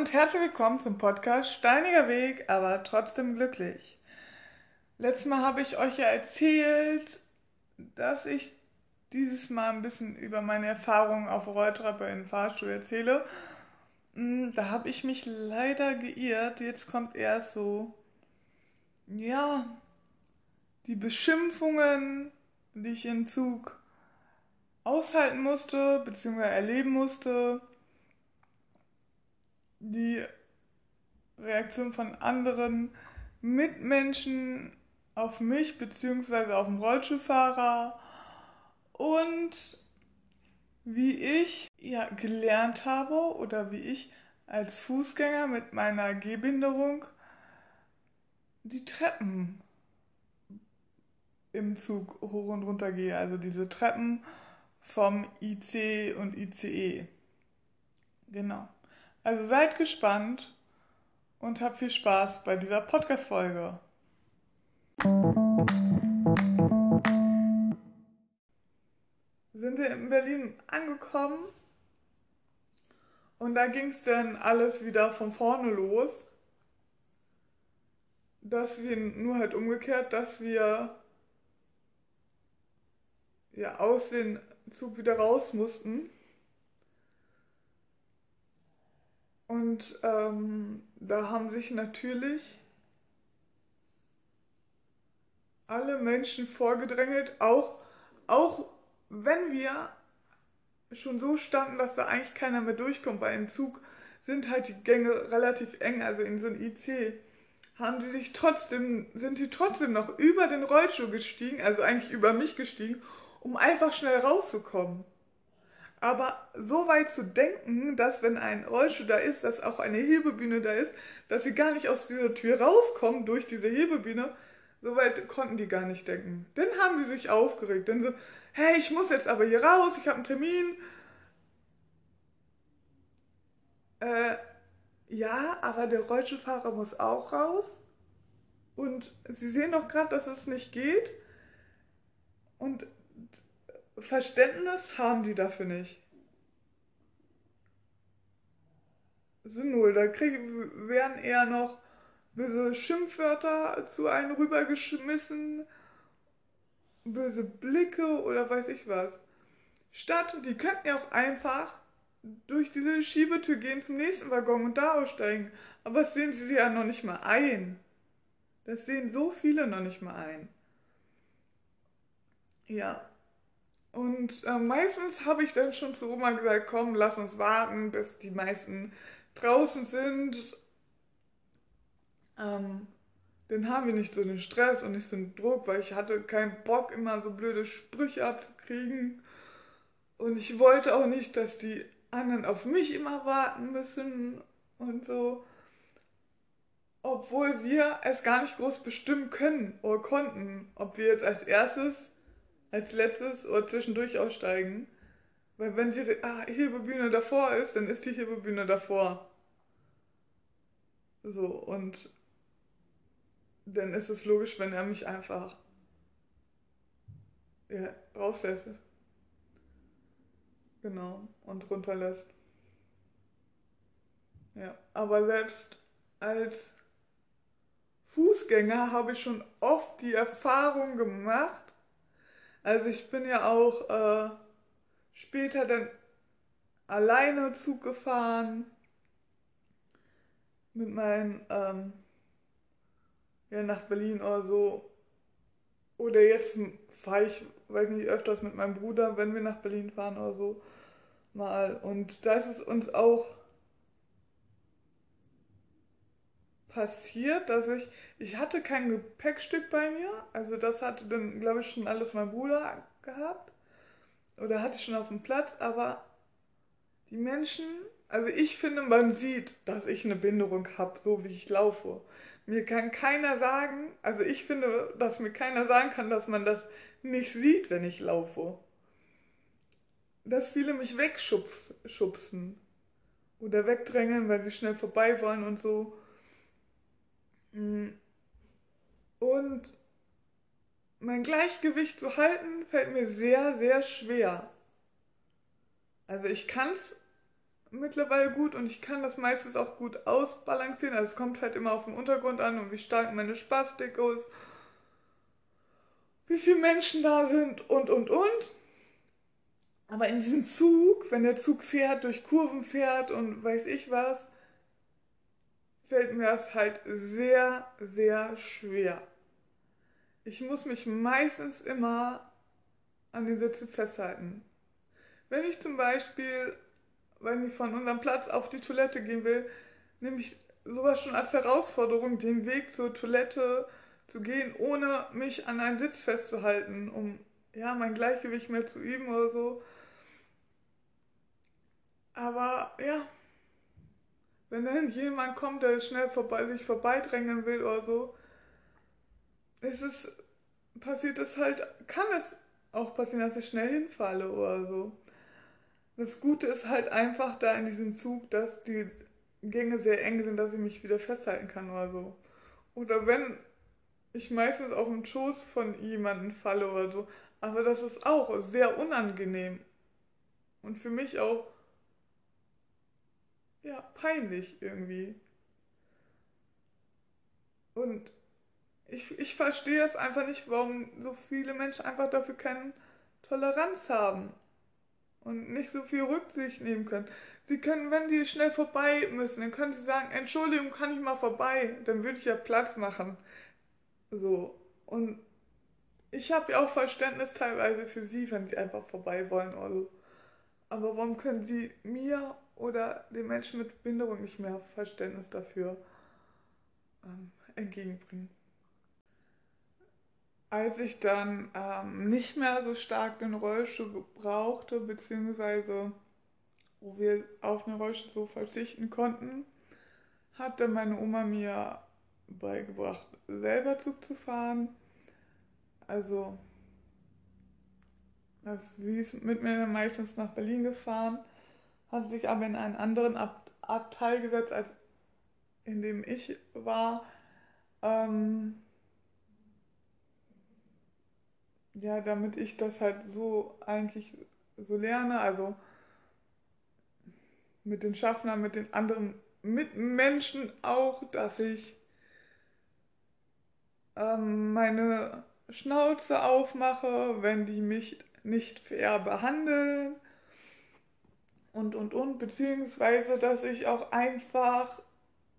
und herzlich willkommen zum Podcast Steiniger Weg, aber trotzdem glücklich. Letztes Mal habe ich euch ja erzählt, dass ich dieses Mal ein bisschen über meine Erfahrungen auf Rolltreppe in Fahrstuhl erzähle. Hm, da habe ich mich leider geirrt. Jetzt kommt erst so, ja, die Beschimpfungen, die ich im Zug aushalten musste, beziehungsweise erleben musste die Reaktion von anderen Mitmenschen auf mich beziehungsweise auf den Rollstuhlfahrer und wie ich ja gelernt habe oder wie ich als Fußgänger mit meiner Gehbehinderung die Treppen im Zug hoch und runter gehe, also diese Treppen vom IC und ICE. Genau. Also seid gespannt und habt viel Spaß bei dieser Podcast-Folge. Sind wir in Berlin angekommen und da ging es dann alles wieder von vorne los. Dass wir nur halt umgekehrt, dass wir ja aus dem Zug wieder raus mussten. Und ähm, da haben sich natürlich alle Menschen vorgedrängelt, auch, auch wenn wir schon so standen, dass da eigentlich keiner mehr durchkommt, weil im Zug sind halt die Gänge relativ eng, also in so ein IC, haben die sich trotzdem, sind die trotzdem noch über den Rollstuhl gestiegen, also eigentlich über mich gestiegen, um einfach schnell rauszukommen. Aber so weit zu denken, dass wenn ein Rollstuhl da ist, dass auch eine Hebebühne da ist, dass sie gar nicht aus dieser Tür rauskommen durch diese Hebebühne, so weit konnten die gar nicht denken. Dann haben sie sich aufgeregt. Dann so, hey, ich muss jetzt aber hier raus, ich habe einen Termin. Äh, ja, aber der Rollstuhlfahrer muss auch raus. Und sie sehen doch gerade, dass es nicht geht. Und Verständnis haben die dafür nicht. Da kriegen, werden eher noch böse Schimpfwörter zu einem rübergeschmissen, böse Blicke oder weiß ich was. Statt, die könnten ja auch einfach durch diese Schiebetür gehen zum nächsten Waggon und da aussteigen. Aber das sehen sie ja noch nicht mal ein. Das sehen so viele noch nicht mal ein. Ja, und äh, meistens habe ich dann schon zu Oma gesagt, komm, lass uns warten, bis die meisten draußen sind. Ähm, dann haben wir nicht so den Stress und nicht so den Druck, weil ich hatte keinen Bock, immer so blöde Sprüche abzukriegen. Und ich wollte auch nicht, dass die anderen auf mich immer warten müssen und so. Obwohl wir es gar nicht groß bestimmen können oder konnten, ob wir jetzt als erstes als letztes oder zwischendurch aussteigen. Weil wenn die ah, Hebebühne davor ist, dann ist die Hebebühne davor. So, und dann ist es logisch, wenn er mich einfach ja, rauslässt. Genau, und runterlässt. Ja, aber selbst als Fußgänger habe ich schon oft die Erfahrung gemacht, also ich bin ja auch äh, später dann alleine Zug gefahren mit meinen, ähm, ja, nach Berlin oder so. Oder jetzt fahre ich, weiß nicht, öfters mit meinem Bruder, wenn wir nach Berlin fahren oder so, mal. Und da ist es uns auch passiert, dass ich, ich hatte kein Gepäckstück bei mir, also das hatte dann, glaube ich, schon alles mein Bruder gehabt oder hatte ich schon auf dem Platz, aber die Menschen, also ich finde, man sieht, dass ich eine Behinderung habe, so wie ich laufe. Mir kann keiner sagen, also ich finde, dass mir keiner sagen kann, dass man das nicht sieht, wenn ich laufe. Dass viele mich wegschubsen oder wegdrängen, weil sie schnell vorbei wollen und so. Mm. Und mein Gleichgewicht zu halten fällt mir sehr, sehr schwer. Also ich kann es mittlerweile gut und ich kann das meistens auch gut ausbalancieren. Also es kommt halt immer auf den Untergrund an und wie stark meine Spastik ist, wie viele Menschen da sind und und und. Aber in diesem Zug, wenn der Zug fährt, durch Kurven fährt und weiß ich was, fällt mir das halt sehr, sehr schwer. Ich muss mich meistens immer an den Sitzen festhalten. Wenn ich zum Beispiel, wenn ich von unserem Platz auf die Toilette gehen will, nehme ich sowas schon als Herausforderung, den Weg zur Toilette zu gehen, ohne mich an einen Sitz festzuhalten, um ja mein Gleichgewicht mehr zu üben oder so. Aber ja, wenn dann jemand kommt, der schnell vorbei, sich vorbeidrängen will oder so, ist es, passiert es halt, kann es auch passieren, dass ich schnell hinfalle oder so. Das Gute ist halt einfach da in diesem Zug, dass die Gänge sehr eng sind, dass ich mich wieder festhalten kann oder so. Oder wenn ich meistens auf dem Schoß von jemandem falle oder so. Aber das ist auch sehr unangenehm. Und für mich auch ja, peinlich irgendwie. Und ich, ich verstehe das einfach nicht, warum so viele Menschen einfach dafür keine Toleranz haben und nicht so viel Rücksicht nehmen können. Sie können, wenn die schnell vorbei müssen, dann können sie sagen, Entschuldigung, kann ich mal vorbei? Dann würde ich ja Platz machen. So. Und ich habe ja auch Verständnis teilweise für sie, wenn sie einfach vorbei wollen oder so. Aber warum können sie mir oder den Menschen mit Behinderung nicht mehr Verständnis dafür ähm, entgegenbringen. Als ich dann ähm, nicht mehr so stark den Rollstuhl brauchte, beziehungsweise wo wir auf den Rollstuhl so verzichten konnten, hatte meine Oma mir beigebracht, selber Zug zu fahren. Also, also sie ist mit mir meistens nach Berlin gefahren hat sich aber in einen anderen Ab Abteil gesetzt, als in dem ich war. Ähm, ja, damit ich das halt so eigentlich so lerne, also mit den Schaffnern, mit den anderen Mitmenschen auch, dass ich ähm, meine Schnauze aufmache, wenn die mich nicht fair behandeln und, und, und, beziehungsweise, dass ich auch einfach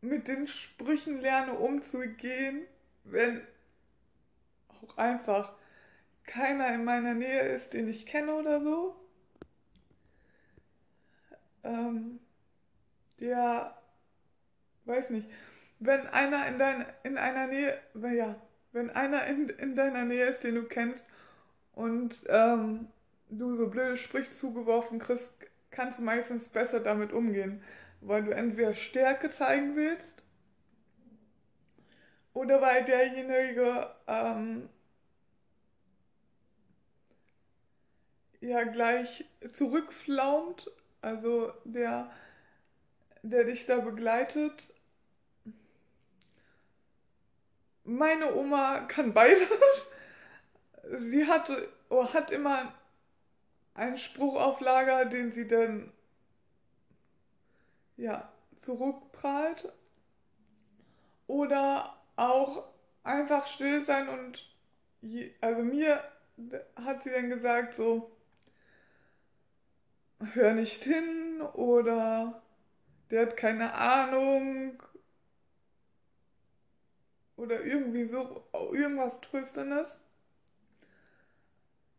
mit den Sprüchen lerne umzugehen, wenn auch einfach keiner in meiner Nähe ist, den ich kenne oder so. Ähm, ja, weiß nicht. Wenn einer in, dein, in einer Nähe, ja, wenn einer in, in deiner Nähe ist, den du kennst und ähm, du so blöde Sprüche zugeworfen kriegst, kannst du meistens besser damit umgehen, weil du entweder Stärke zeigen willst oder weil derjenige ähm, ja gleich zurückflaumt, also der, der dich da begleitet. Meine Oma kann beides. Sie hatte, oh, hat immer einen Spruch auf Lager, den sie dann ja zurückprallt. Oder auch einfach still sein und je, also mir hat sie dann gesagt so hör nicht hin oder der hat keine Ahnung oder irgendwie so irgendwas Tröstendes.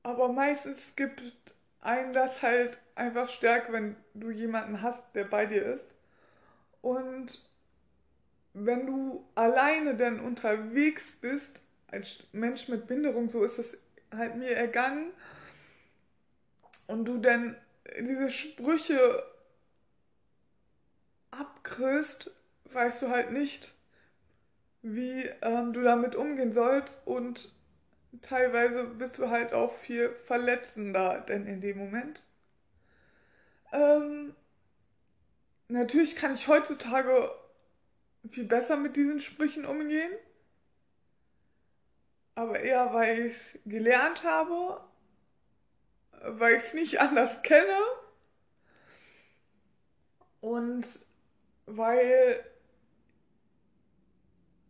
Aber meistens gibt einen das halt einfach stärkt, wenn du jemanden hast, der bei dir ist. Und wenn du alleine dann unterwegs bist, als Mensch mit Behinderung, so ist es halt mir ergangen, und du dann diese Sprüche abkriegst, weißt du halt nicht, wie ähm, du damit umgehen sollst und teilweise bist du halt auch viel verletzender denn in dem Moment. Ähm, natürlich kann ich heutzutage viel besser mit diesen Sprüchen umgehen. Aber eher, weil ich es gelernt habe, weil ich es nicht anders kenne. Und weil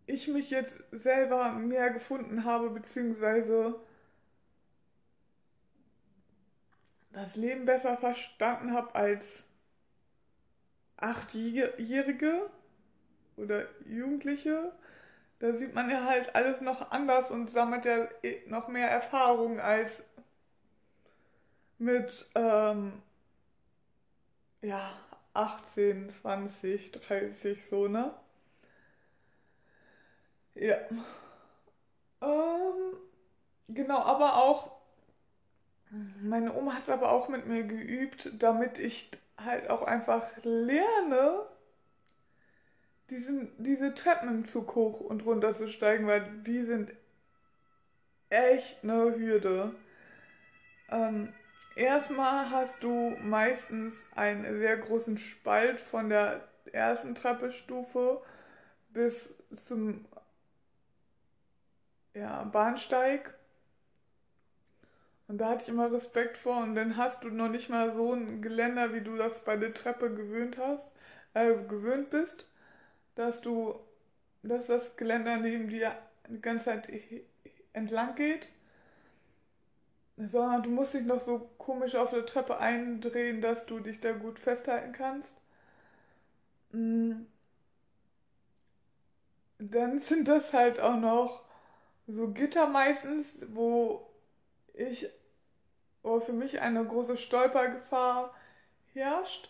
ich mich jetzt selber mehr gefunden habe, beziehungsweise das Leben besser verstanden habe als Achtjährige oder Jugendliche, da sieht man ja halt alles noch anders und sammelt ja noch mehr Erfahrung als mit ähm, ja 18, 20, 30 so, ne? Ja. Ähm, genau, aber auch, meine Oma hat es aber auch mit mir geübt, damit ich halt auch einfach lerne, diesen, diese Treppen im Zug hoch und runter zu steigen, weil die sind echt eine Hürde. Ähm, erstmal hast du meistens einen sehr großen Spalt von der ersten Treppestufe bis zum ja, Bahnsteig. Und da hatte ich immer Respekt vor. Und dann hast du noch nicht mal so ein Geländer, wie du das bei der Treppe gewöhnt hast, äh, gewöhnt bist, dass du, dass das Geländer neben dir die ganze Zeit entlang geht. Sondern du musst dich noch so komisch auf der Treppe eindrehen, dass du dich da gut festhalten kannst. Mm. Dann sind das halt auch noch so Gitter meistens, wo ich, wo für mich eine große Stolpergefahr herrscht.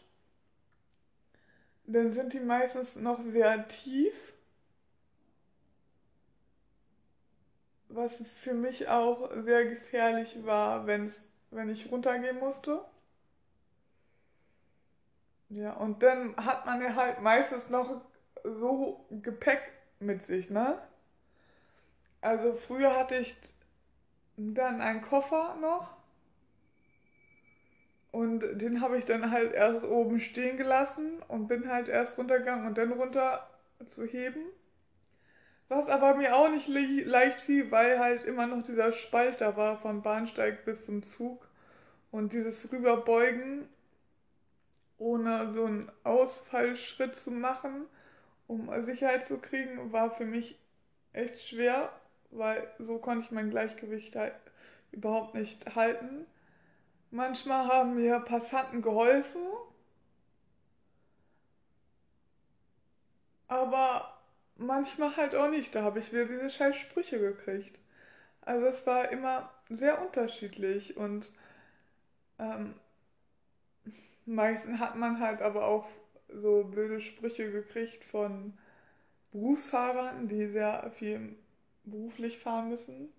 Dann sind die meistens noch sehr tief. Was für mich auch sehr gefährlich war, wenn's, wenn ich runtergehen musste. Ja, und dann hat man ja halt meistens noch so Gepäck mit sich, ne? Also früher hatte ich dann einen Koffer noch und den habe ich dann halt erst oben stehen gelassen und bin halt erst runtergegangen und dann runter zu heben. Was aber mir auch nicht le leicht fiel, weil halt immer noch dieser Spalt da war vom Bahnsteig bis zum Zug. Und dieses Rüberbeugen, ohne so einen Ausfallschritt zu machen, um Sicherheit zu kriegen, war für mich echt schwer weil so konnte ich mein Gleichgewicht halt überhaupt nicht halten. Manchmal haben mir Passanten geholfen, aber manchmal halt auch nicht. Da habe ich wieder diese scheiß Sprüche gekriegt. Also es war immer sehr unterschiedlich und ähm, meistens hat man halt aber auch so blöde Sprüche gekriegt von Berufsfahrern, die sehr viel beruflich fahren müssen.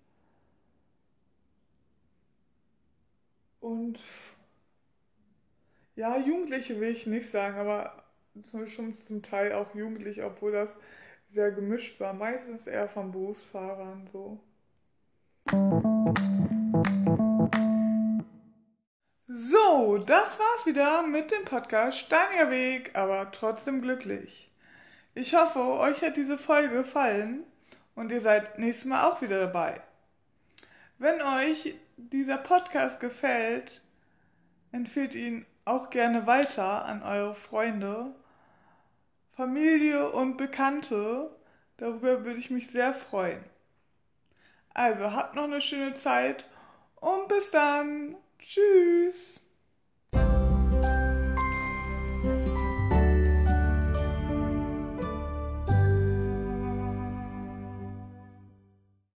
Und ja, Jugendliche will ich nicht sagen, aber schon zum Teil auch Jugendliche, obwohl das sehr gemischt war. Meistens eher von Berufsfahrern so. So, das war's wieder mit dem Podcast Steiniger Weg, aber trotzdem glücklich. Ich hoffe, euch hat diese Folge gefallen und ihr seid nächstes Mal auch wieder dabei. Wenn euch dieser Podcast gefällt, empfehlt ihn auch gerne weiter an eure Freunde, Familie und Bekannte. Darüber würde ich mich sehr freuen. Also habt noch eine schöne Zeit und bis dann. Tschüss.